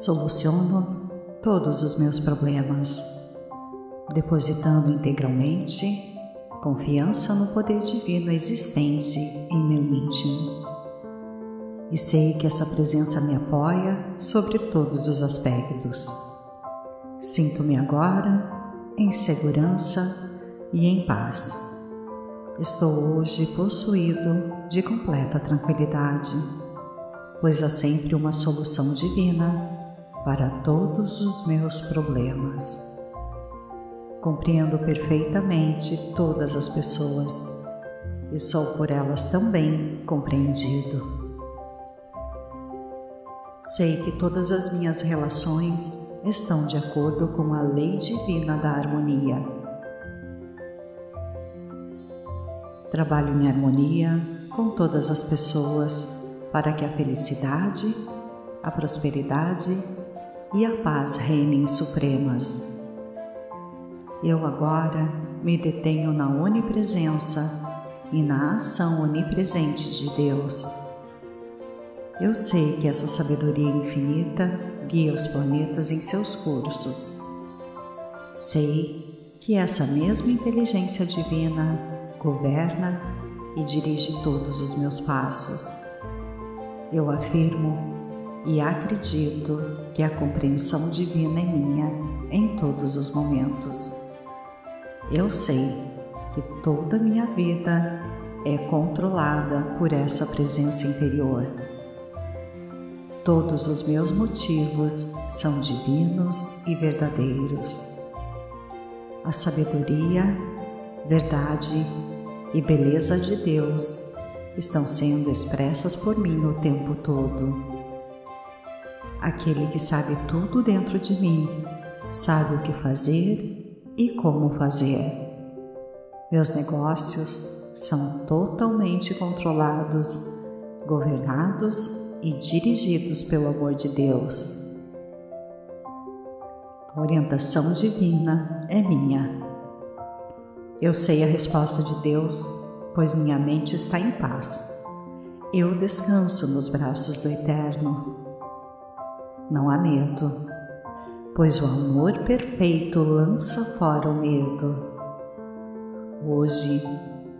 Soluciono todos os meus problemas, depositando integralmente confiança no poder divino existente em meu íntimo. E sei que essa presença me apoia sobre todos os aspectos. Sinto-me agora em segurança e em paz. Estou hoje possuído de completa tranquilidade, pois há sempre uma solução divina para todos os meus problemas. Compreendo perfeitamente todas as pessoas e sou por elas também compreendido. Sei que todas as minhas relações estão de acordo com a lei divina da harmonia. Trabalho em harmonia com todas as pessoas para que a felicidade, a prosperidade e a paz reinem supremas eu agora me detenho na onipresença e na ação onipresente de Deus. Eu sei que essa sabedoria infinita guia os planetas em seus cursos. Sei que essa mesma inteligência divina governa e dirige todos os meus passos. Eu afirmo e acredito que a compreensão divina é minha em todos os momentos. Eu sei que toda a minha vida é controlada por essa presença interior. Todos os meus motivos são divinos e verdadeiros. A sabedoria, verdade e beleza de Deus estão sendo expressas por mim o tempo todo. Aquele que sabe tudo dentro de mim sabe o que fazer e como fazer. Meus negócios são totalmente controlados, governados e dirigidos pelo amor de Deus. A orientação divina é minha. Eu sei a resposta de Deus, pois minha mente está em paz. Eu descanso nos braços do Eterno. Não há medo pois o amor perfeito lança fora o medo. Hoje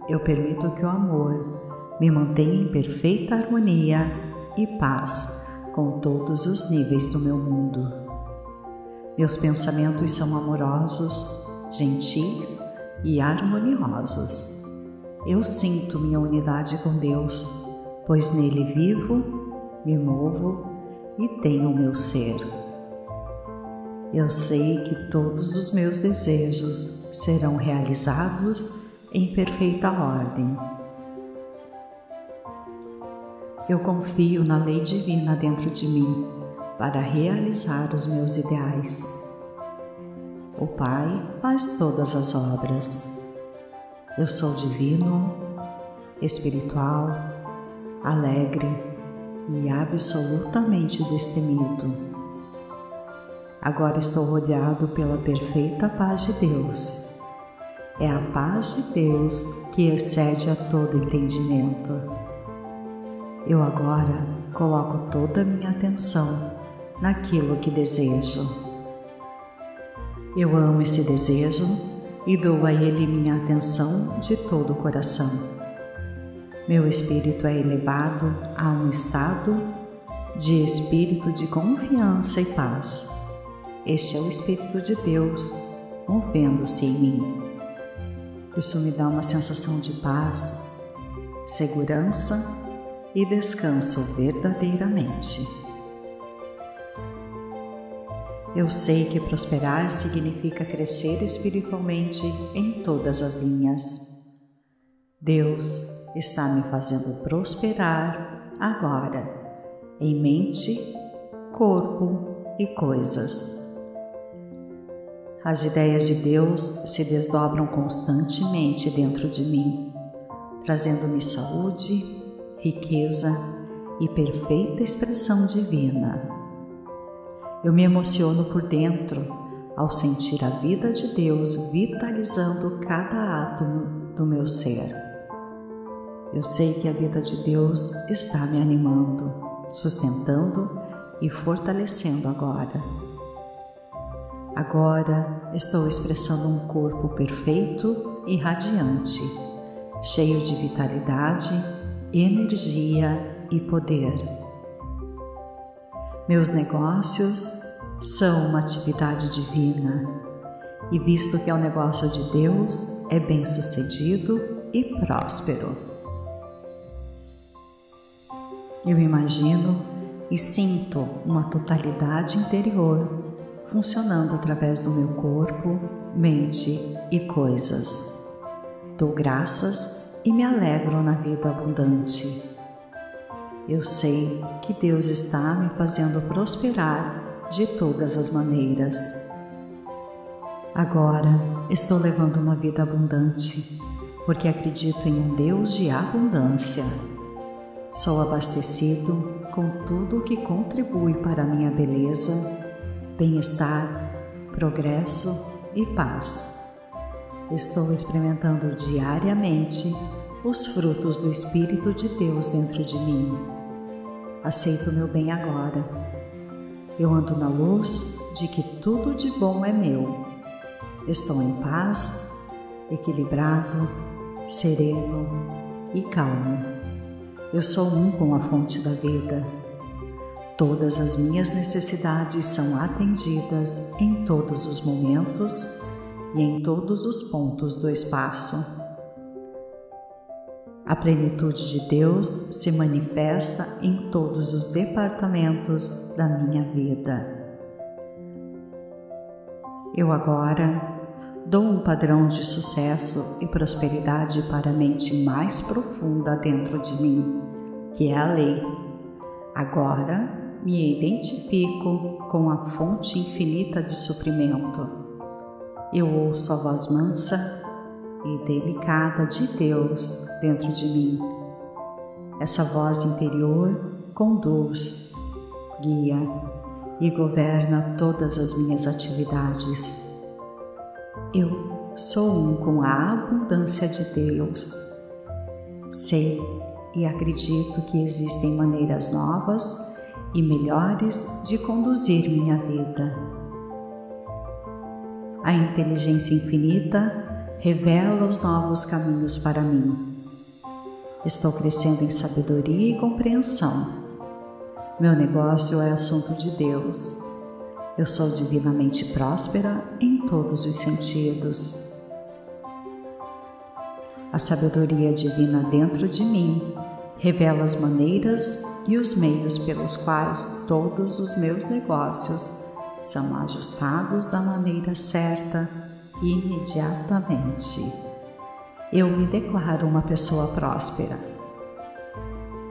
eu permito que o amor me mantenha em perfeita harmonia e paz com todos os níveis do meu mundo. Meus pensamentos são amorosos, gentis e harmoniosos. Eu sinto minha unidade com Deus, pois nele vivo, me movo e tenho o meu ser. Eu sei que todos os meus desejos serão realizados em perfeita ordem. Eu confio na lei divina dentro de mim para realizar os meus ideais. O Pai faz todas as obras. Eu sou divino, espiritual, alegre e absolutamente destemido. Agora estou rodeado pela perfeita paz de Deus. É a paz de Deus que excede a todo entendimento. Eu agora coloco toda a minha atenção naquilo que desejo. Eu amo esse desejo e dou a ele minha atenção de todo o coração. Meu espírito é elevado a um estado de espírito de confiança e paz este é o Espírito de Deus movendo-se em mim. Isso me dá uma sensação de paz, segurança e descanso verdadeiramente. Eu sei que prosperar significa crescer espiritualmente em todas as linhas. Deus está me fazendo prosperar agora, em mente, corpo e coisas. As ideias de Deus se desdobram constantemente dentro de mim, trazendo-me saúde, riqueza e perfeita expressão divina. Eu me emociono por dentro ao sentir a vida de Deus vitalizando cada átomo do meu ser. Eu sei que a vida de Deus está me animando, sustentando e fortalecendo agora. Agora estou expressando um corpo perfeito e radiante, cheio de vitalidade, energia e poder. Meus negócios são uma atividade divina e, visto que é um negócio de Deus, é bem sucedido e próspero. Eu imagino e sinto uma totalidade interior funcionando através do meu corpo, mente e coisas. Dou graças e me alegro na vida abundante. Eu sei que Deus está me fazendo prosperar de todas as maneiras. Agora estou levando uma vida abundante porque acredito em um Deus de abundância. Sou abastecido com tudo o que contribui para a minha beleza, bem-estar, progresso e paz. Estou experimentando diariamente os frutos do Espírito de Deus dentro de mim. Aceito meu bem agora. Eu ando na luz de que tudo de bom é meu. Estou em paz, equilibrado, sereno e calmo. Eu sou um com a fonte da vida. Todas as minhas necessidades são atendidas em todos os momentos e em todos os pontos do espaço. A plenitude de Deus se manifesta em todos os departamentos da minha vida. Eu agora dou um padrão de sucesso e prosperidade para a mente mais profunda dentro de mim, que é a lei. Agora me identifico com a fonte infinita de suprimento. Eu ouço a voz mansa e delicada de Deus dentro de mim. Essa voz interior conduz, guia e governa todas as minhas atividades eu sou um com a abundância de Deus. Sei e acredito que existem maneiras novas e melhores de conduzir minha vida. A inteligência infinita revela os novos caminhos para mim. Estou crescendo em sabedoria e compreensão. Meu negócio é assunto de Deus eu sou divinamente próspera em todos os sentidos. A sabedoria divina dentro de mim revela as maneiras e os meios pelos quais todos os meus negócios são ajustados da maneira certa imediatamente. Eu me declaro uma pessoa próspera.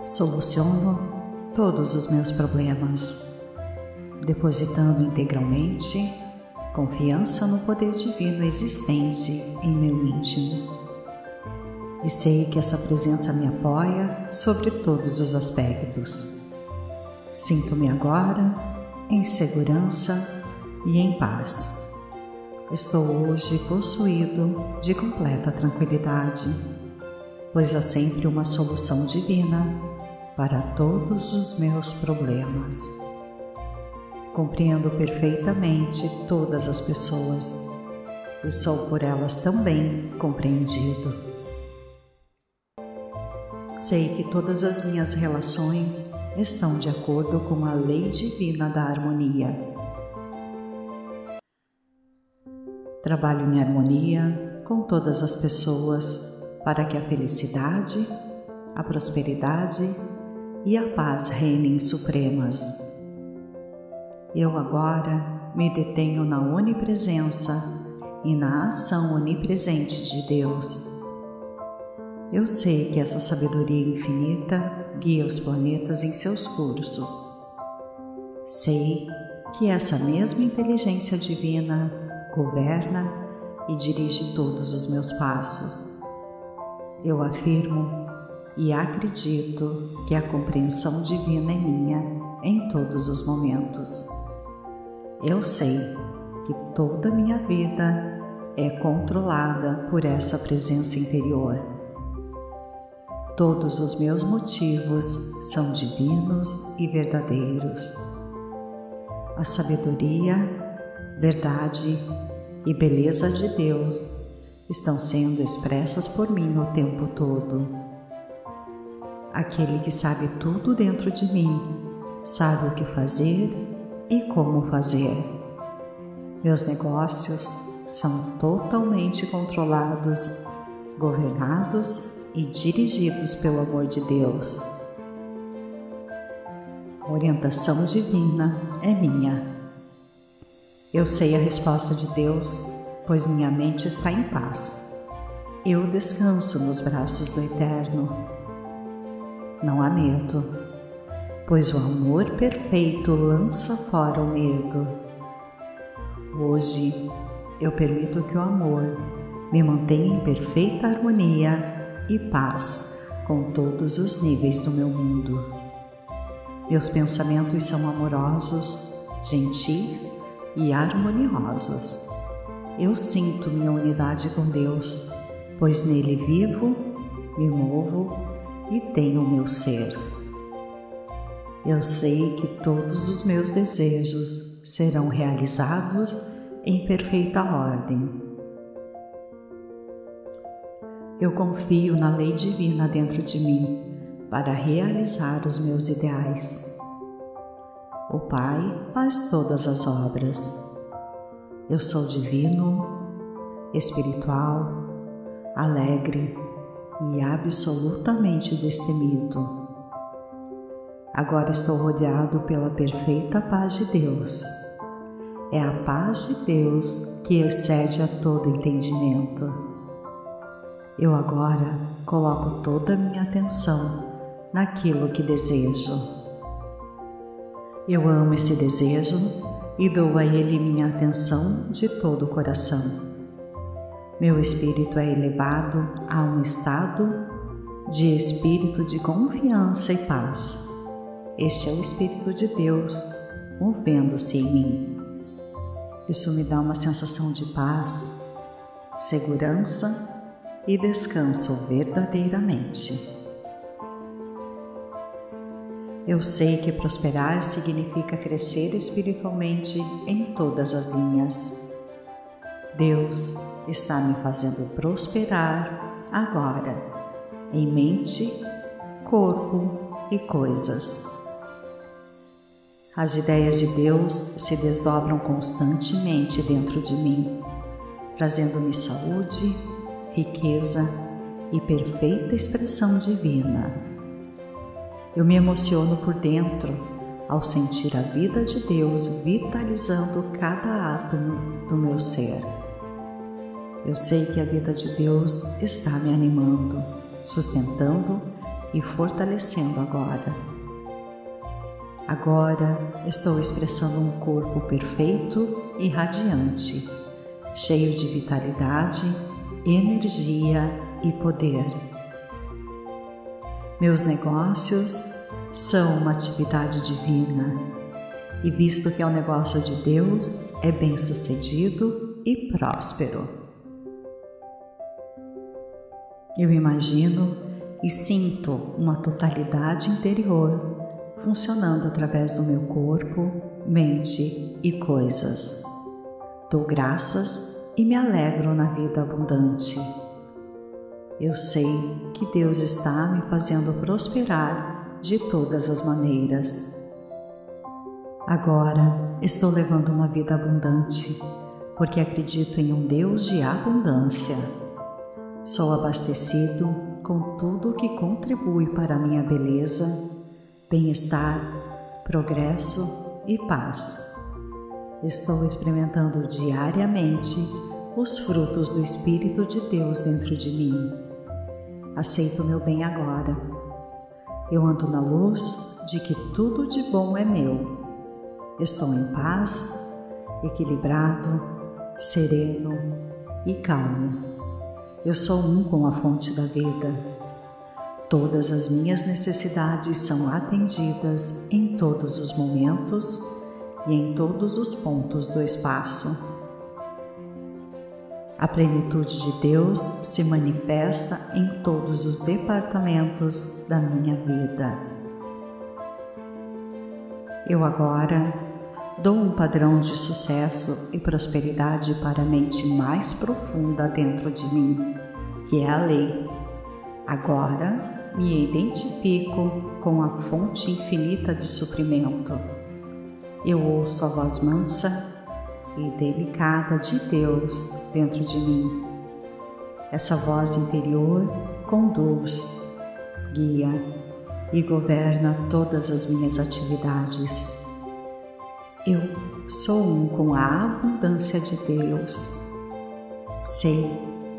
Soluciono todos os meus problemas depositando integralmente confiança no poder divino existente em meu íntimo. E sei que essa presença me apoia sobre todos os aspectos. Sinto-me agora em segurança e em paz. Estou hoje possuído de completa tranquilidade, pois há sempre uma solução divina para todos os meus problemas. Compreendo perfeitamente todas as pessoas e sou por elas também compreendido. Sei que todas as minhas relações estão de acordo com a lei divina da harmonia. Trabalho em harmonia com todas as pessoas para que a felicidade, a prosperidade e a paz reinem supremas eu agora me detenho na onipresença e na ação onipresente de Deus. Eu sei que essa sabedoria infinita guia os planetas em seus cursos. Sei que essa mesma inteligência divina governa e dirige todos os meus passos. Eu afirmo e acredito que a compreensão divina é minha em todos os momentos. Eu sei que toda minha vida é controlada por essa presença interior. Todos os meus motivos são divinos e verdadeiros. a sabedoria, verdade e beleza de Deus estão sendo expressas por mim o tempo todo. Aquele que sabe tudo dentro de mim, sabe o que fazer e como fazer. Meus negócios são totalmente controlados, governados e dirigidos pelo amor de Deus. A orientação divina é minha. Eu sei a resposta de Deus pois minha mente está em paz. Eu descanso nos braços do Eterno. Não há medo, pois o amor perfeito lança fora o medo. Hoje eu permito que o amor me mantenha em perfeita harmonia e paz com todos os níveis do meu mundo. Meus pensamentos são amorosos, gentis e harmoniosos eu sinto minha unidade com Deus, pois nele vivo, me movo e tenho o meu ser. Eu sei que todos os meus desejos serão realizados em perfeita ordem. Eu confio na lei divina dentro de mim para realizar os meus ideais. O Pai faz todas as obras eu sou divino, espiritual, alegre e absolutamente destemido. Agora estou rodeado pela perfeita paz de Deus. É a paz de Deus que excede a todo entendimento. Eu agora coloco toda a minha atenção naquilo que desejo. Eu amo esse desejo e dou a Ele minha atenção de todo o coração. Meu espírito é elevado a um estado de espírito de confiança e paz. Este é o Espírito de Deus movendo-se em mim. Isso me dá uma sensação de paz, segurança e descanso verdadeiramente. Eu sei que prosperar significa crescer espiritualmente em todas as linhas. Deus está me fazendo prosperar agora, em mente, corpo e coisas. As ideias de Deus se desdobram constantemente dentro de mim, trazendo-me saúde, riqueza e perfeita expressão divina. Eu me emociono por dentro ao sentir a vida de Deus vitalizando cada átomo do meu ser. Eu sei que a vida de Deus está me animando, sustentando e fortalecendo agora. Agora estou expressando um corpo perfeito e radiante, cheio de vitalidade, energia e poder. Meus negócios são uma atividade divina e, visto que é um negócio de Deus, é bem sucedido e próspero. Eu imagino e sinto uma totalidade interior funcionando através do meu corpo, mente e coisas. Dou graças e me alegro na vida abundante eu sei que Deus está me fazendo prosperar de todas as maneiras. Agora estou levando uma vida abundante, porque acredito em um Deus de abundância. Sou abastecido com tudo o que contribui para a minha beleza, bem-estar, progresso e paz. Estou experimentando diariamente os frutos do Espírito de Deus dentro de mim aceito meu bem agora. Eu ando na luz de que tudo de bom é meu. Estou em paz, equilibrado, sereno e calmo. Eu sou um com a fonte da vida. Todas as minhas necessidades são atendidas em todos os momentos e em todos os pontos do espaço. A plenitude de Deus se manifesta em todos os departamentos da minha vida. Eu agora dou um padrão de sucesso e prosperidade para a mente mais profunda dentro de mim, que é a lei. Agora me identifico com a fonte infinita de suprimento. Eu ouço a voz mansa e delicada de Deus dentro de mim. Essa voz interior conduz, guia e governa todas as minhas atividades. Eu sou um com a abundância de Deus. Sei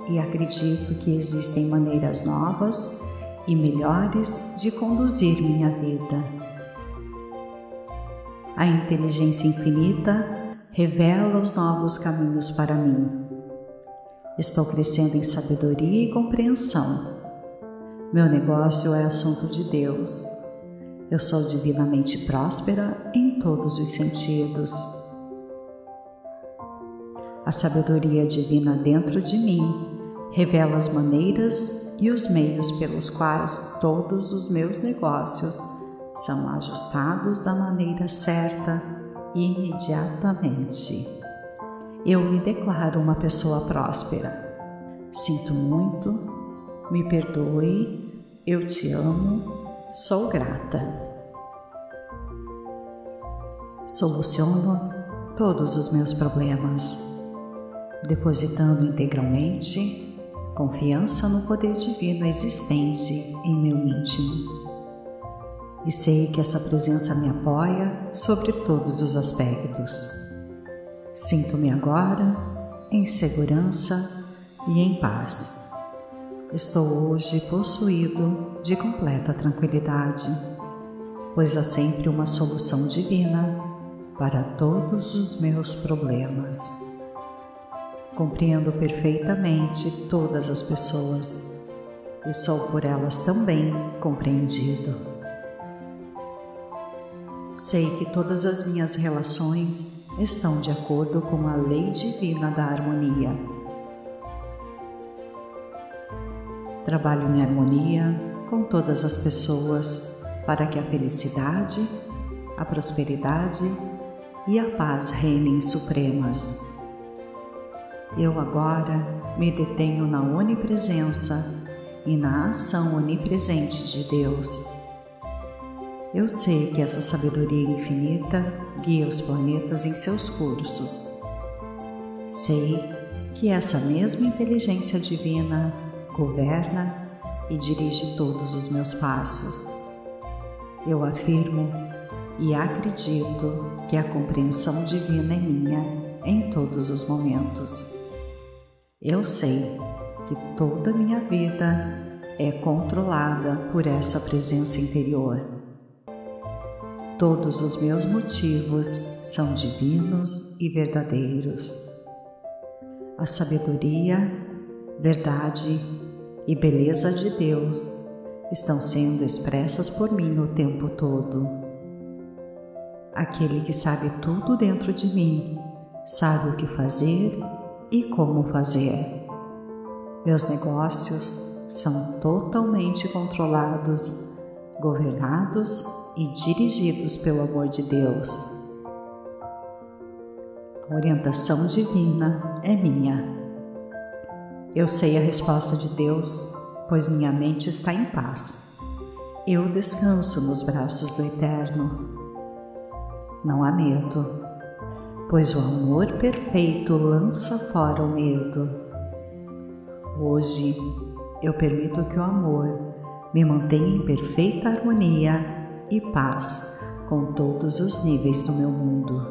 e acredito que existem maneiras novas e melhores de conduzir minha vida. A inteligência infinita revela os novos caminhos para mim. Estou crescendo em sabedoria e compreensão. Meu negócio é assunto de Deus eu sou divinamente próspera em todos os sentidos. A sabedoria divina dentro de mim revela as maneiras e os meios pelos quais todos os meus negócios são ajustados da maneira certa imediatamente. Eu me declaro uma pessoa próspera. Sinto muito, me perdoe, eu te amo Sou grata. Soluciono todos os meus problemas, depositando integralmente confiança no poder divino existente em meu íntimo. E sei que essa presença me apoia sobre todos os aspectos. Sinto-me agora em segurança e em paz. Estou hoje possuído de completa tranquilidade, pois há sempre uma solução divina para todos os meus problemas. Compreendo perfeitamente todas as pessoas e sou por elas também compreendido. Sei que todas as minhas relações estão de acordo com a lei divina da harmonia Trabalho em harmonia com todas as pessoas para que a felicidade, a prosperidade e a paz reinem supremas. Eu agora me detenho na onipresença e na ação onipresente de Deus. Eu sei que essa sabedoria infinita guia os planetas em seus cursos. Sei que essa mesma inteligência divina governa e dirige todos os meus passos. Eu afirmo e acredito que a compreensão divina é minha em todos os momentos. Eu sei que toda minha vida é controlada por essa presença interior. Todos os meus motivos são divinos e verdadeiros. A sabedoria, verdade e beleza de Deus estão sendo expressas por mim o tempo todo. Aquele que sabe tudo dentro de mim sabe o que fazer e como fazer. Meus negócios são totalmente controlados, governados e dirigidos pelo amor de Deus. A orientação divina é minha. Eu sei a resposta de Deus, pois minha mente está em paz. Eu descanso nos braços do Eterno. Não há medo, pois o amor perfeito lança fora o medo. Hoje eu permito que o amor me mantenha em perfeita harmonia e paz com todos os níveis do meu mundo.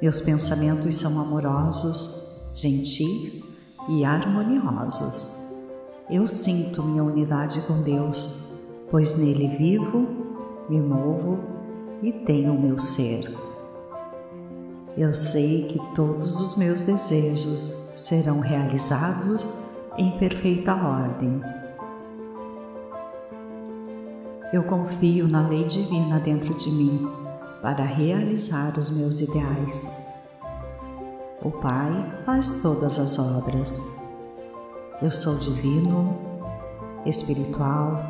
Meus pensamentos são amorosos, gentis e harmoniosos. Eu sinto minha unidade com Deus, pois nele vivo, me movo e tenho o meu ser. Eu sei que todos os meus desejos serão realizados em perfeita ordem. Eu confio na lei divina dentro de mim para realizar os meus ideais. O Pai faz todas as obras. Eu sou divino, espiritual,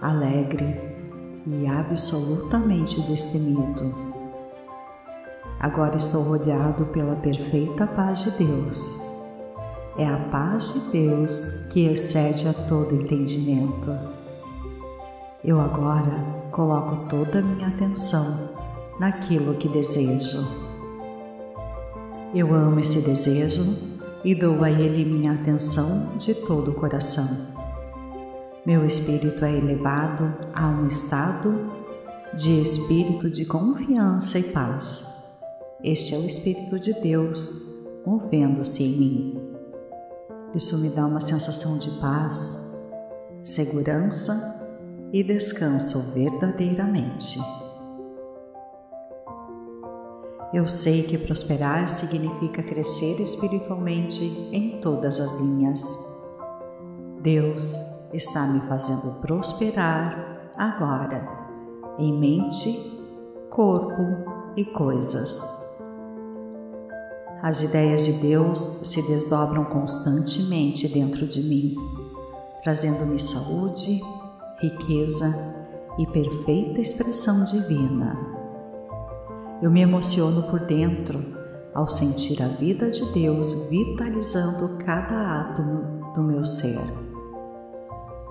alegre e absolutamente destemido. Agora estou rodeado pela perfeita paz de Deus. É a paz de Deus que excede a todo entendimento. Eu agora coloco toda a minha atenção naquilo que desejo. Eu amo esse desejo e dou a ele minha atenção de todo o coração. Meu espírito é elevado a um estado de espírito de confiança e paz. Este é o Espírito de Deus movendo-se em mim. Isso me dá uma sensação de paz, segurança e descanso verdadeiramente. Eu sei que prosperar significa crescer espiritualmente em todas as linhas. Deus está me fazendo prosperar agora, em mente, corpo e coisas. As ideias de Deus se desdobram constantemente dentro de mim, trazendo-me saúde, riqueza e perfeita expressão divina. Eu me emociono por dentro ao sentir a vida de Deus vitalizando cada átomo do meu ser.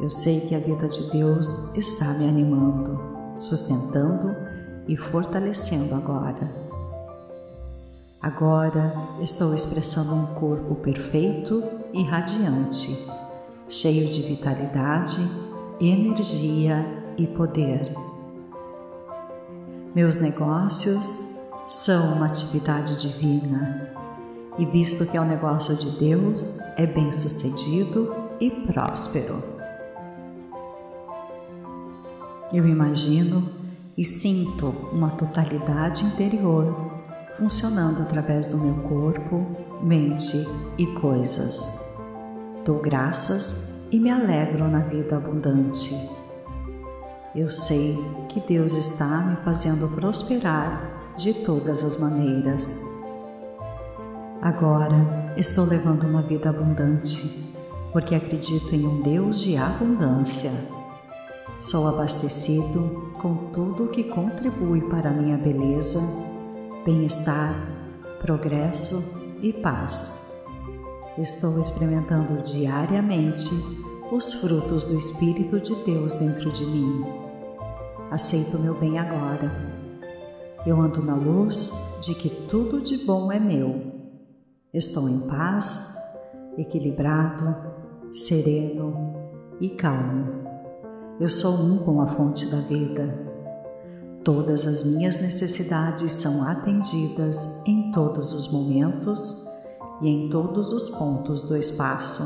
Eu sei que a vida de Deus está me animando, sustentando e fortalecendo agora. Agora estou expressando um corpo perfeito e radiante, cheio de vitalidade, energia e poder. Meus negócios são uma atividade divina e, visto que é um negócio de Deus, é bem sucedido e próspero. Eu imagino e sinto uma totalidade interior funcionando através do meu corpo, mente e coisas. Dou graças e me alegro na vida abundante eu sei que Deus está me fazendo prosperar de todas as maneiras. Agora estou levando uma vida abundante, porque acredito em um Deus de abundância. Sou abastecido com tudo que contribui para a minha beleza, bem-estar, progresso e paz. Estou experimentando diariamente os frutos do Espírito de Deus dentro de mim aceito meu bem agora. Eu ando na luz de que tudo de bom é meu. Estou em paz, equilibrado, sereno e calmo. Eu sou um com a fonte da vida. Todas as minhas necessidades são atendidas em todos os momentos e em todos os pontos do espaço.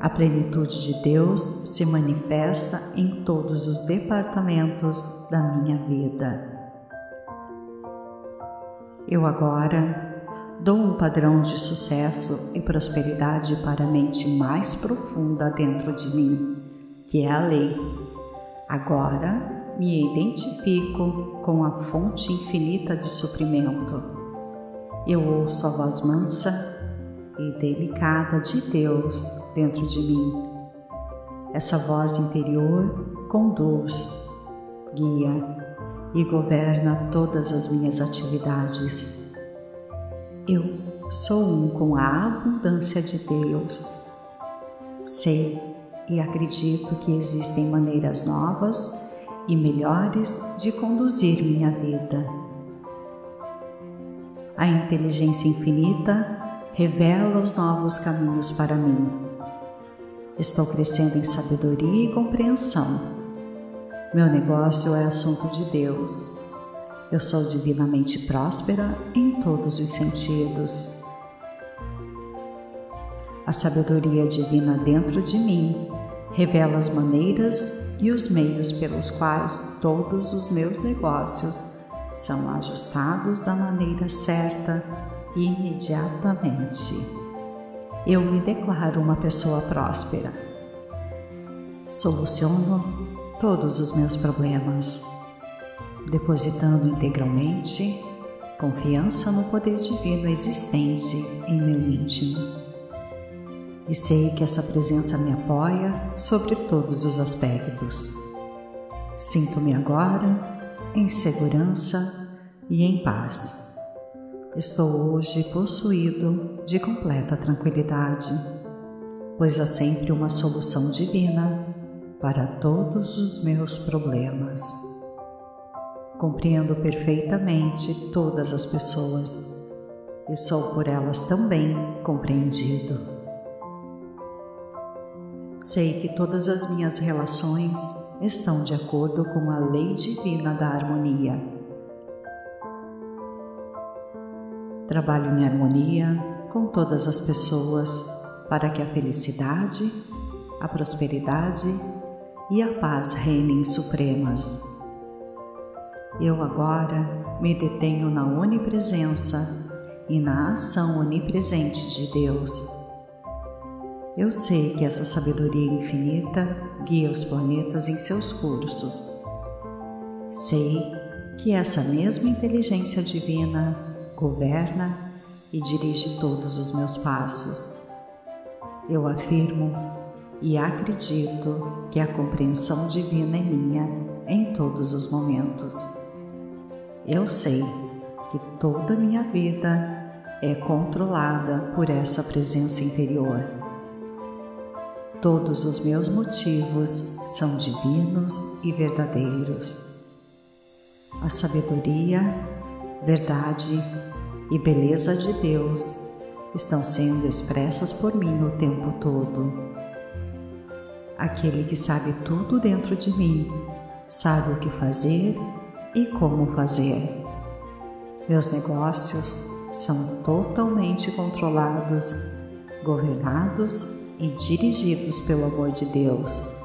A plenitude de Deus se manifesta em todos os departamentos da minha vida. Eu agora dou um padrão de sucesso e prosperidade para a mente mais profunda dentro de mim, que é a lei. Agora me identifico com a fonte infinita de suprimento. Eu ouço a voz mansa e delicada de Deus dentro de mim. Essa voz interior conduz, guia e governa todas as minhas atividades. Eu sou um com a abundância de Deus. Sei e acredito que existem maneiras novas e melhores de conduzir minha vida. A inteligência infinita revela os novos caminhos para mim. Estou crescendo em sabedoria e compreensão. Meu negócio é assunto de Deus. Eu sou divinamente próspera em todos os sentidos. A sabedoria divina dentro de mim revela as maneiras e os meios pelos quais todos os meus negócios são ajustados da maneira certa imediatamente eu me declaro uma pessoa próspera. Soluciono todos os meus problemas, depositando integralmente confiança no poder divino existente em meu íntimo. E sei que essa presença me apoia sobre todos os aspectos. Sinto-me agora em segurança, e em paz. Estou hoje possuído de completa tranquilidade, pois há sempre uma solução divina para todos os meus problemas. Compreendo perfeitamente todas as pessoas e sou por elas também compreendido. Sei que todas as minhas relações estão de acordo com a lei divina da harmonia Trabalho em harmonia com todas as pessoas para que a felicidade, a prosperidade e a paz reinem supremas. Eu agora me detenho na onipresença e na ação onipresente de Deus. Eu sei que essa sabedoria infinita guia os planetas em seus cursos. Sei que essa mesma inteligência divina governa e dirige todos os meus passos. Eu afirmo e acredito que a compreensão divina é minha em todos os momentos. Eu sei que toda minha vida é controlada por essa presença interior. Todos os meus motivos são divinos e verdadeiros. A sabedoria, verdade e beleza de Deus estão sendo expressas por mim o tempo todo. Aquele que sabe tudo dentro de mim sabe o que fazer e como fazer. Meus negócios são totalmente controlados, governados e dirigidos pelo amor de Deus.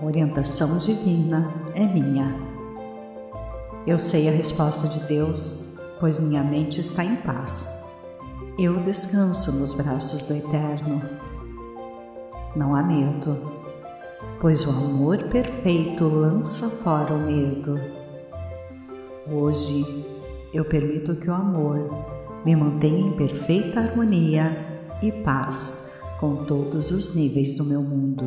A orientação divina é minha. Eu sei a resposta de Deus, pois minha mente está em paz. Eu descanso nos braços do Eterno. Não há medo, pois o amor perfeito lança fora o medo. Hoje eu permito que o amor me mantenha em perfeita harmonia e paz com todos os níveis do meu mundo.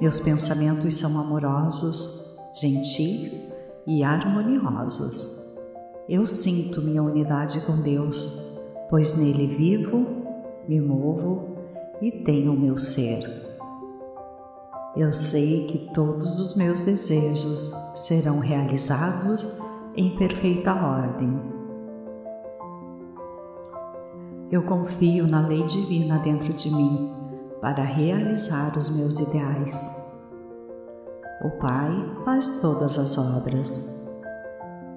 Meus pensamentos são amorosos, gentis e harmoniosos. Eu sinto minha unidade com Deus, pois nele vivo, me movo e tenho o meu ser. Eu sei que todos os meus desejos serão realizados em perfeita ordem. Eu confio na lei divina dentro de mim para realizar os meus ideais. O Pai faz todas as obras.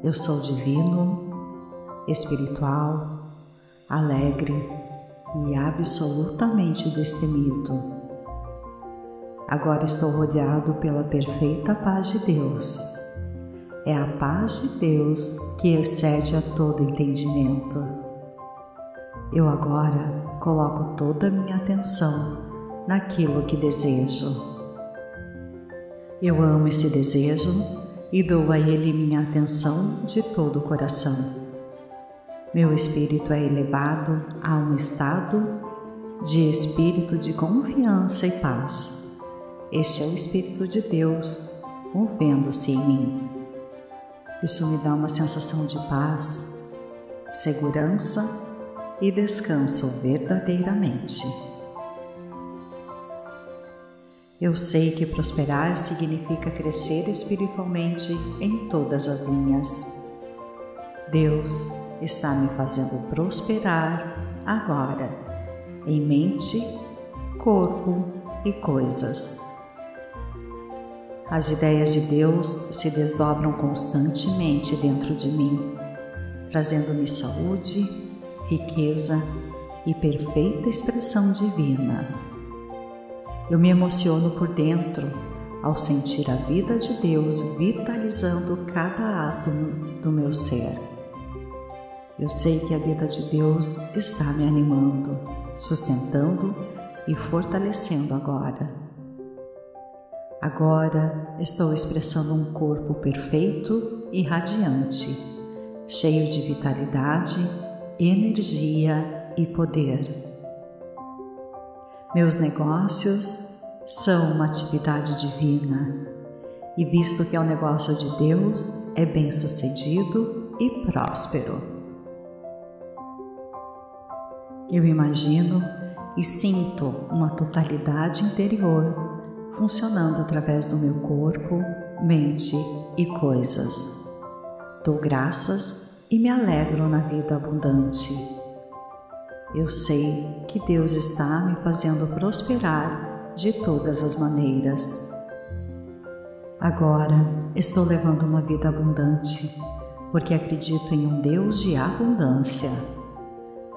Eu sou divino, espiritual, alegre e absolutamente destemido. Agora estou rodeado pela perfeita paz de Deus. É a paz de Deus que excede a todo entendimento. Eu agora coloco toda a minha atenção naquilo que desejo eu amo esse desejo e dou a ele minha atenção de todo o coração. Meu espírito é elevado a um estado de espírito de confiança e paz. Este é o Espírito de Deus movendo-se em mim. Isso me dá uma sensação de paz, segurança e descanso verdadeiramente. Eu sei que prosperar significa crescer espiritualmente em todas as linhas. Deus está me fazendo prosperar agora, em mente, corpo e coisas. As ideias de Deus se desdobram constantemente dentro de mim, trazendo-me saúde, riqueza e perfeita expressão divina. Eu me emociono por dentro ao sentir a vida de Deus vitalizando cada átomo do meu ser. Eu sei que a vida de Deus está me animando, sustentando e fortalecendo agora. Agora estou expressando um corpo perfeito e radiante, cheio de vitalidade, energia e poder. Meus negócios são uma atividade divina e visto que é o negócio de Deus, é bem-sucedido e próspero. Eu imagino e sinto uma totalidade interior funcionando através do meu corpo, mente e coisas. Dou graças e me alegro na vida abundante. Eu sei que Deus está me fazendo prosperar de todas as maneiras. Agora estou levando uma vida abundante porque acredito em um Deus de abundância.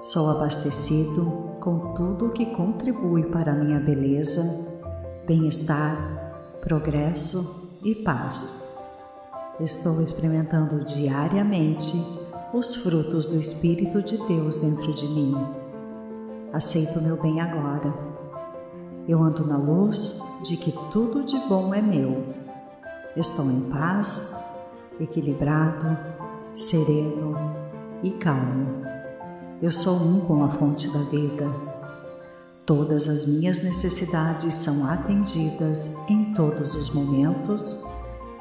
Sou abastecido com tudo que contribui para minha beleza, bem-estar, progresso e paz. Estou experimentando diariamente os frutos do Espírito de Deus dentro de mim. Aceito meu bem agora. Eu ando na luz de que tudo de bom é meu. Estou em paz, equilibrado, sereno e calmo. Eu sou um com a fonte da vida. Todas as minhas necessidades são atendidas em todos os momentos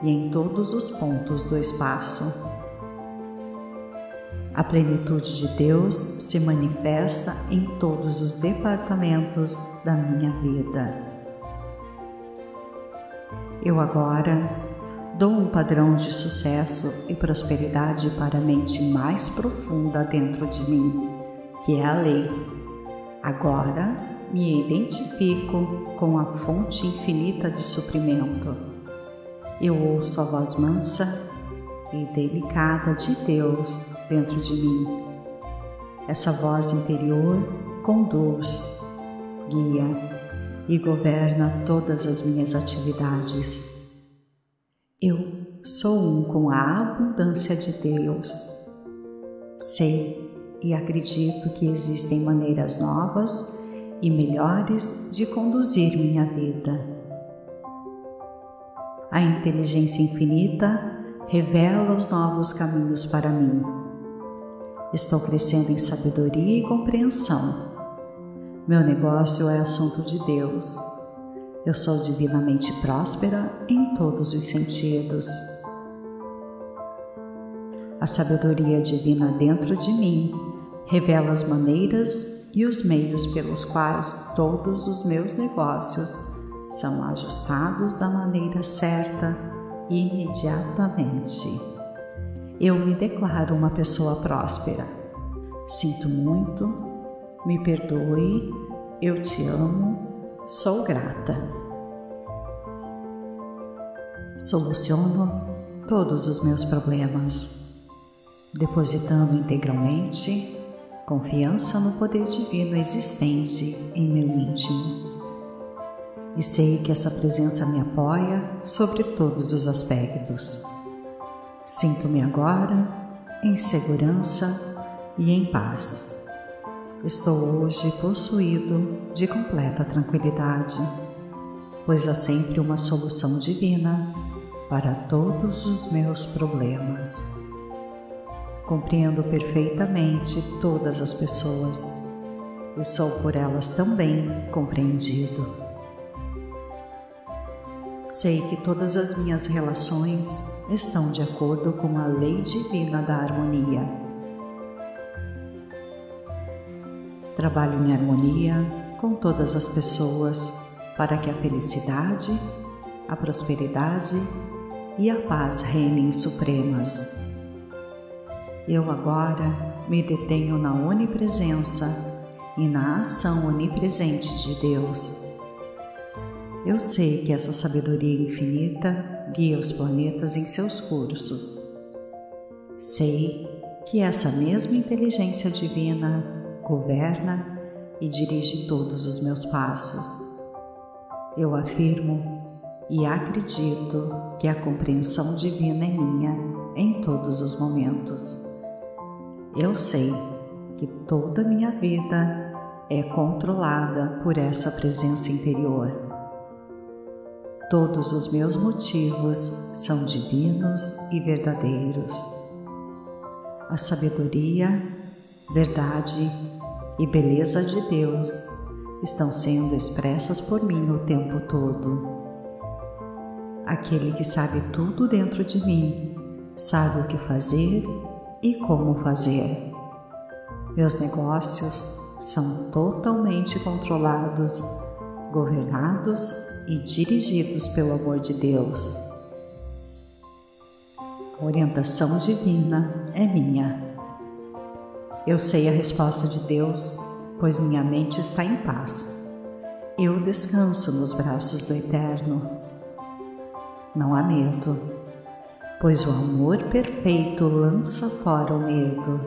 e em todos os pontos do espaço. A plenitude de Deus se manifesta em todos os departamentos da minha vida. Eu agora dou um padrão de sucesso e prosperidade para a mente mais profunda dentro de mim que é a lei. Agora me identifico com a fonte infinita de suprimento. Eu ouço a voz mansa e delicada de Deus dentro de mim. Essa voz interior conduz, guia e governa todas as minhas atividades. Eu sou um com a abundância de Deus. Sei e acredito que existem maneiras novas e melhores de conduzir minha vida. A inteligência infinita revela os novos caminhos para mim. Estou crescendo em sabedoria e compreensão. Meu negócio é assunto de Deus. Eu sou divinamente próspera em todos os sentidos. A sabedoria divina dentro de mim revela as maneiras e os meios pelos quais todos os meus negócios são ajustados da maneira certa imediatamente. Eu me declaro uma pessoa próspera. Sinto muito, me perdoe, eu te amo, sou grata. Soluciono todos os meus problemas, depositando integralmente confiança no poder divino existente em meu íntimo. E sei que essa presença me apoia sobre todos os aspectos. Sinto-me agora em segurança e em paz. Estou hoje possuído de completa tranquilidade, pois há sempre uma solução divina para todos os meus problemas. Compreendo perfeitamente todas as pessoas e sou por elas também compreendido. Sei que todas as minhas relações estão de acordo com a lei divina da harmonia. Trabalho em harmonia com todas as pessoas para que a felicidade, a prosperidade e a paz reinem supremas eu agora me detenho na onipresença e na ação onipresente de Deus. Eu sei que essa sabedoria infinita guia os planetas em seus cursos. Sei que essa mesma inteligência divina governa e dirige todos os meus passos. Eu afirmo e acredito que a compreensão divina é minha em todos os momentos. Eu sei que toda minha vida é controlada por essa presença interior. Todos os meus motivos são divinos e verdadeiros. A sabedoria, verdade e beleza de Deus estão sendo expressas por mim o tempo todo. aquele que sabe tudo dentro de mim, sabe o que fazer e como fazer. Meus negócios são totalmente controlados, governados e dirigidos pelo amor de Deus. A orientação divina é minha. Eu sei a resposta de Deus, pois minha mente está em paz. Eu descanso nos braços do Eterno não há medo, pois o amor perfeito lança fora o medo.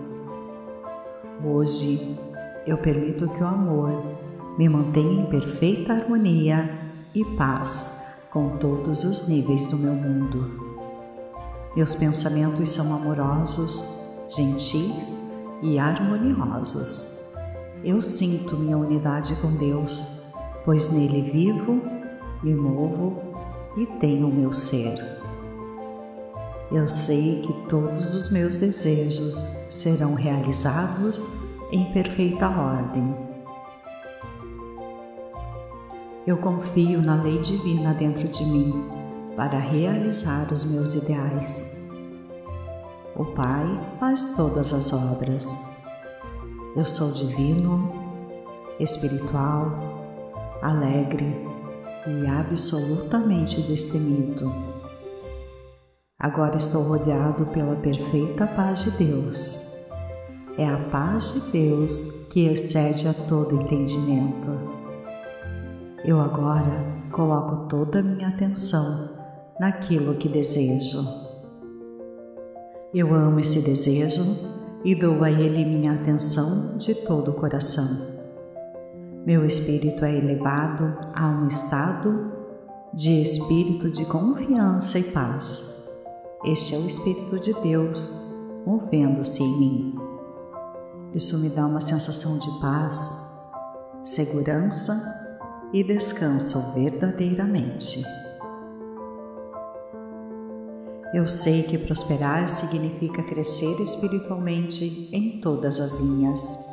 Hoje eu permito que o amor me mantenha em perfeita harmonia e paz com todos os níveis do meu mundo. Meus pensamentos são amorosos, gentis e harmoniosos. Eu sinto minha unidade com Deus, pois nele vivo, me movo e tenho o meu ser. Eu sei que todos os meus desejos serão realizados em perfeita ordem. Eu confio na lei divina dentro de mim para realizar os meus ideais. O Pai faz todas as obras. Eu sou divino, espiritual, alegre e absolutamente destemido. Agora estou rodeado pela perfeita paz de Deus. É a paz de Deus que excede a todo entendimento. Eu agora coloco toda a minha atenção naquilo que desejo. Eu amo esse desejo e dou a ele minha atenção de todo o coração. Meu espírito é elevado a um estado de espírito de confiança e paz. Este é o Espírito de Deus movendo-se em mim. Isso me dá uma sensação de paz, segurança e descanso verdadeiramente. Eu sei que prosperar significa crescer espiritualmente em todas as linhas.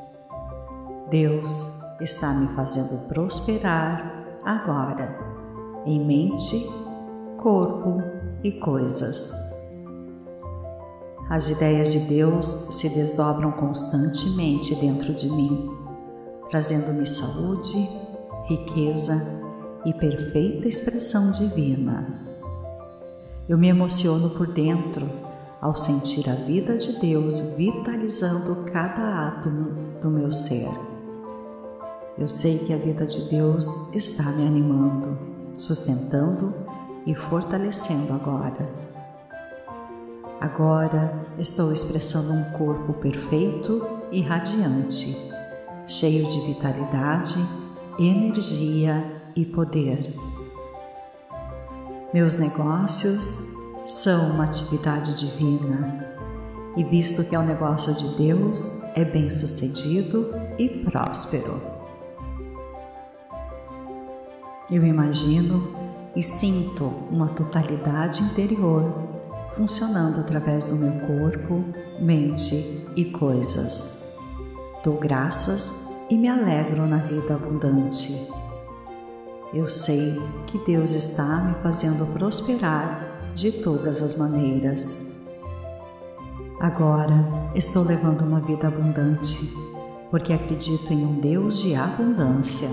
Deus está me fazendo prosperar agora, em mente, corpo e coisas. As ideias de Deus se desdobram constantemente dentro de mim, trazendo-me saúde, riqueza e perfeita expressão divina. Eu me emociono por dentro ao sentir a vida de Deus vitalizando cada átomo do meu ser. Eu sei que a vida de Deus está me animando, sustentando e fortalecendo agora. Agora estou expressando um corpo perfeito e radiante, cheio de vitalidade, energia e poder. Meus negócios são uma atividade divina e, visto que é um negócio de Deus, é bem sucedido e próspero. Eu imagino e sinto uma totalidade interior funcionando através do meu corpo, mente e coisas. Dou graças e me alegro na vida abundante. Eu sei que Deus está me fazendo prosperar de todas as maneiras. Agora estou levando uma vida abundante, porque acredito em um Deus de abundância.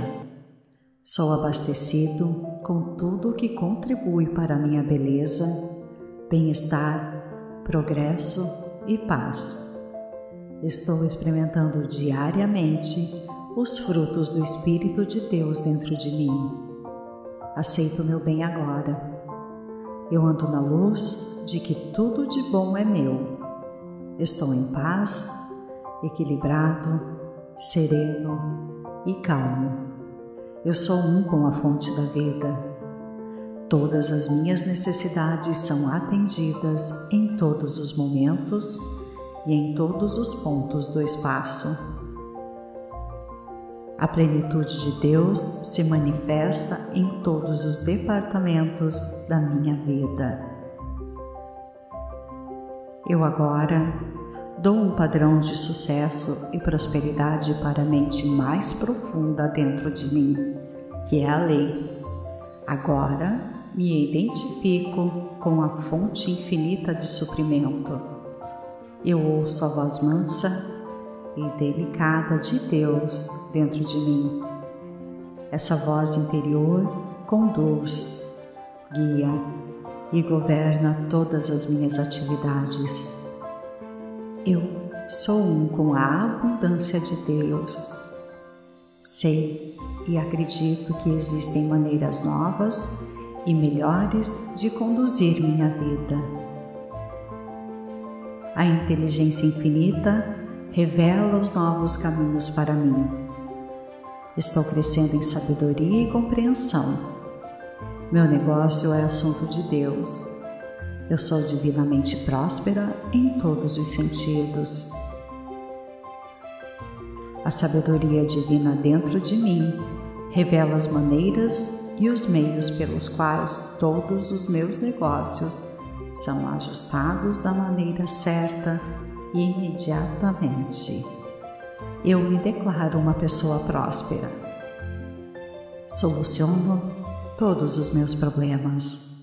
Sou abastecido com tudo o que contribui para a minha beleza, bem-estar, progresso e paz. Estou experimentando diariamente os frutos do Espírito de Deus dentro de mim. Aceito meu bem agora. Eu ando na luz de que tudo de bom é meu. Estou em paz, equilibrado, sereno e calmo. Eu sou um com a fonte da vida. Todas as minhas necessidades são atendidas em todos os momentos e em todos os pontos do espaço. A plenitude de Deus se manifesta em todos os departamentos da minha vida. Eu agora dou um padrão de sucesso e prosperidade para a mente mais profunda dentro de mim, que é a lei. Agora me identifico com a fonte infinita de suprimento. Eu ouço a voz mansa e delicada de Deus dentro de mim. Essa voz interior conduz, guia e governa todas as minhas atividades. Eu sou um com a abundância de Deus. Sei e acredito que existem maneiras novas e melhores de conduzir minha vida. A inteligência infinita revela os novos caminhos para mim. Estou crescendo em sabedoria e compreensão. Meu negócio é assunto de Deus. Eu sou divinamente próspera em todos os sentidos. A sabedoria divina dentro de mim revela as maneiras e os meios pelos quais todos os meus negócios são ajustados da maneira certa imediatamente. Eu me declaro uma pessoa próspera. Soluciono todos os meus problemas,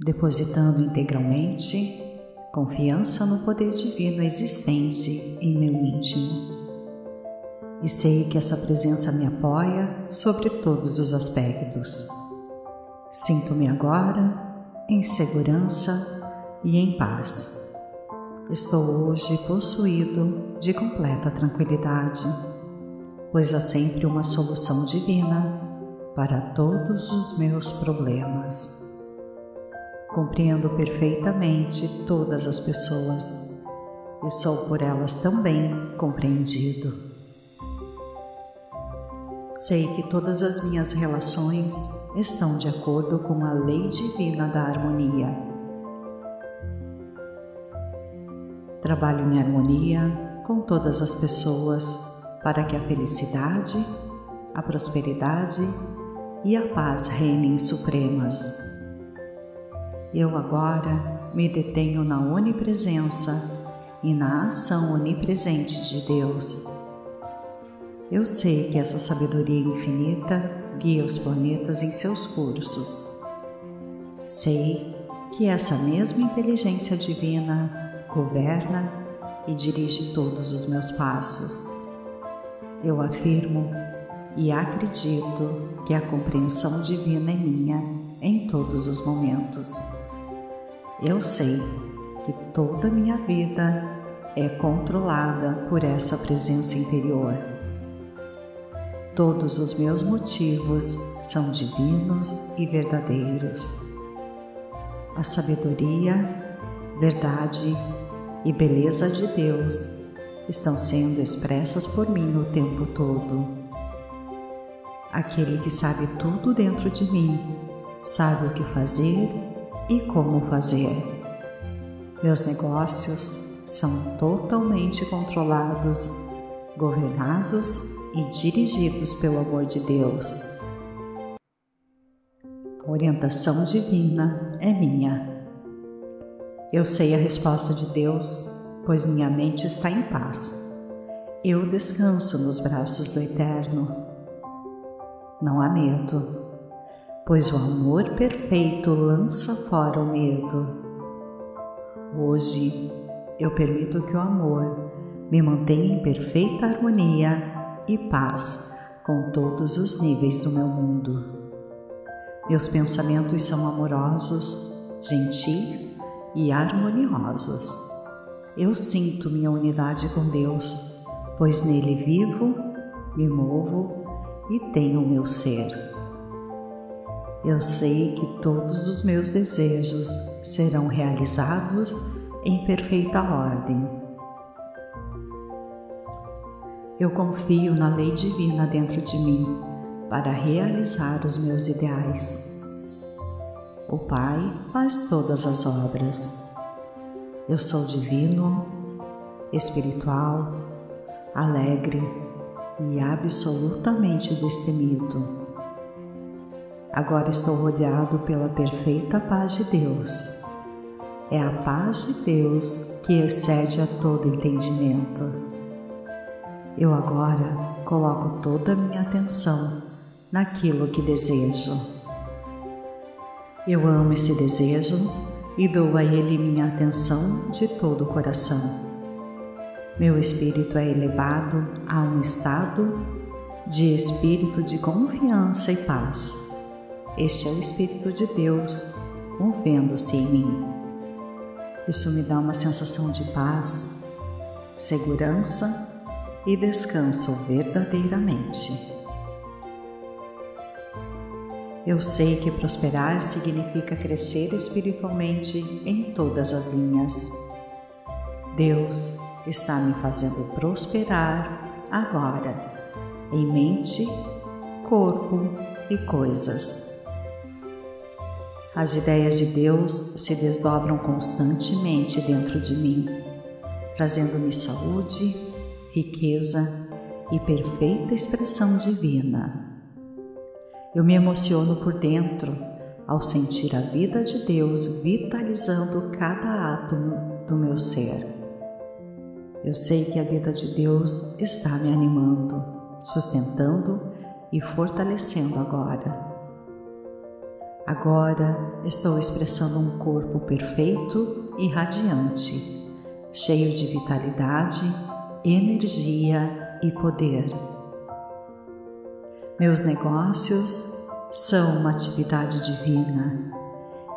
depositando integralmente confiança no poder divino existente em meu íntimo. E sei que essa presença me apoia sobre todos os aspectos. Sinto-me agora em segurança e em paz. Estou hoje possuído de completa tranquilidade, pois há sempre uma solução divina para todos os meus problemas. Compreendo perfeitamente todas as pessoas e sou por elas também compreendido. Sei que todas as minhas relações estão de acordo com a lei divina da harmonia Trabalho em harmonia com todas as pessoas para que a felicidade, a prosperidade e a paz reinem supremas. Eu agora me detenho na onipresença e na ação onipresente de Deus. Eu sei que essa sabedoria infinita guia os planetas em seus cursos. Sei que essa mesma inteligência divina governa e dirige todos os meus passos. Eu afirmo e acredito que a compreensão divina é minha em todos os momentos. Eu sei que toda minha vida é controlada por essa presença interior. Todos os meus motivos são divinos e verdadeiros. A sabedoria, verdade e beleza de Deus estão sendo expressas por mim o tempo todo. Aquele que sabe tudo dentro de mim sabe o que fazer e como fazer. Meus negócios são totalmente controlados, governados e dirigidos pelo amor de Deus. A orientação divina é minha. Eu sei a resposta de Deus, pois minha mente está em paz. Eu descanso nos braços do Eterno. Não há medo, pois o amor perfeito lança fora o medo. Hoje eu permito que o amor me mantenha em perfeita harmonia e paz com todos os níveis do meu mundo. Meus pensamentos são amorosos, gentis e harmoniosos. Eu sinto minha unidade com Deus, pois nele vivo, me movo e tenho o meu ser. Eu sei que todos os meus desejos serão realizados em perfeita ordem. Eu confio na lei divina dentro de mim para realizar os meus ideais. O Pai faz todas as obras. Eu sou divino, espiritual, alegre e absolutamente destemido. Agora estou rodeado pela perfeita paz de Deus. É a paz de Deus que excede a todo entendimento. Eu agora coloco toda a minha atenção naquilo que desejo Eu amo esse desejo e dou a ele minha atenção de todo o coração. Meu espírito é elevado a um estado de espírito de confiança e paz. Este é o Espírito de Deus movendo-se em mim. Isso me dá uma sensação de paz, segurança e descanso verdadeiramente. Eu sei que prosperar significa crescer espiritualmente em todas as linhas. Deus está me fazendo prosperar agora, em mente, corpo e coisas. As ideias de Deus se desdobram constantemente dentro de mim, trazendo-me saúde, riqueza e perfeita expressão divina. Eu me emociono por dentro ao sentir a vida de Deus vitalizando cada átomo do meu ser. Eu sei que a vida de Deus está me animando, sustentando e fortalecendo agora. Agora estou expressando um corpo perfeito e radiante, cheio de vitalidade, energia e poder. Meus negócios são uma atividade divina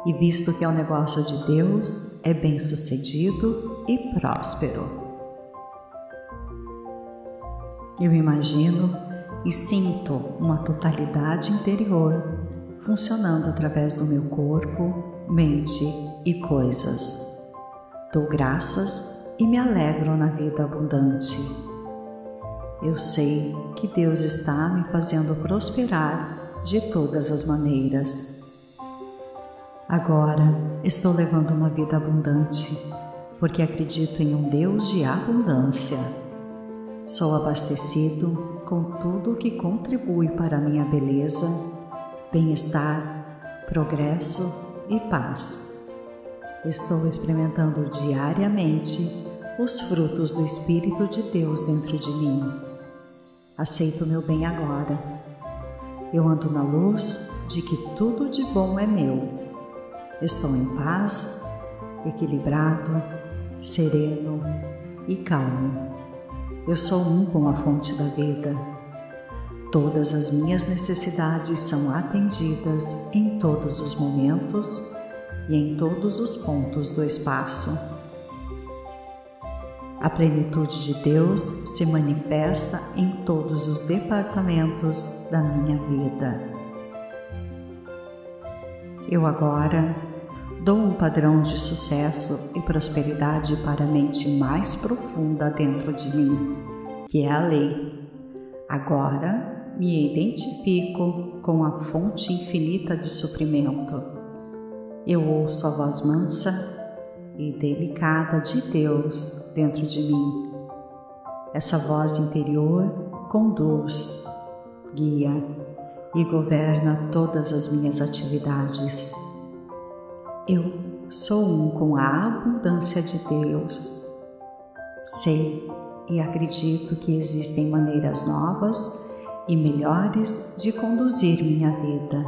e, visto que é um negócio de Deus, é bem sucedido e próspero. Eu imagino e sinto uma totalidade interior funcionando através do meu corpo, mente e coisas. Dou graças e me alegro na vida abundante eu sei que Deus está me fazendo prosperar de todas as maneiras. Agora estou levando uma vida abundante, porque acredito em um Deus de abundância. Sou abastecido com tudo que contribui para minha beleza, bem-estar, progresso e paz. Estou experimentando diariamente os frutos do Espírito de Deus dentro de mim aceito meu bem agora. Eu ando na luz de que tudo de bom é meu. Estou em paz, equilibrado, sereno e calmo. Eu sou um com a fonte da vida. Todas as minhas necessidades são atendidas em todos os momentos e em todos os pontos do espaço. A plenitude de Deus se manifesta em todos os departamentos da minha vida. Eu agora dou um padrão de sucesso e prosperidade para a mente mais profunda dentro de mim, que é a lei. Agora me identifico com a fonte infinita de suprimento. Eu ouço a voz mansa e delicada de Deus dentro de mim. Essa voz interior conduz, guia e governa todas as minhas atividades. Eu sou um com a abundância de Deus. Sei e acredito que existem maneiras novas e melhores de conduzir minha vida.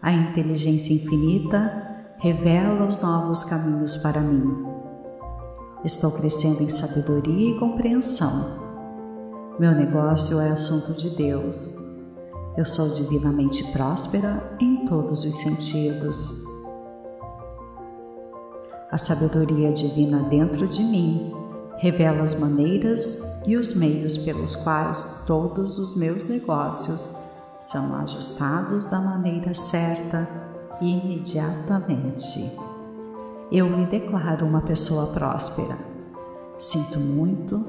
A inteligência infinita revela os novos caminhos para mim. Estou crescendo em sabedoria e compreensão. Meu negócio é assunto de Deus. Eu sou divinamente próspera em todos os sentidos. A sabedoria divina dentro de mim revela as maneiras e os meios pelos quais todos os meus negócios são ajustados da maneira certa imediatamente. Eu me declaro uma pessoa próspera. Sinto muito,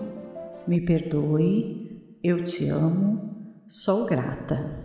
me perdoe, eu te amo, sou grata.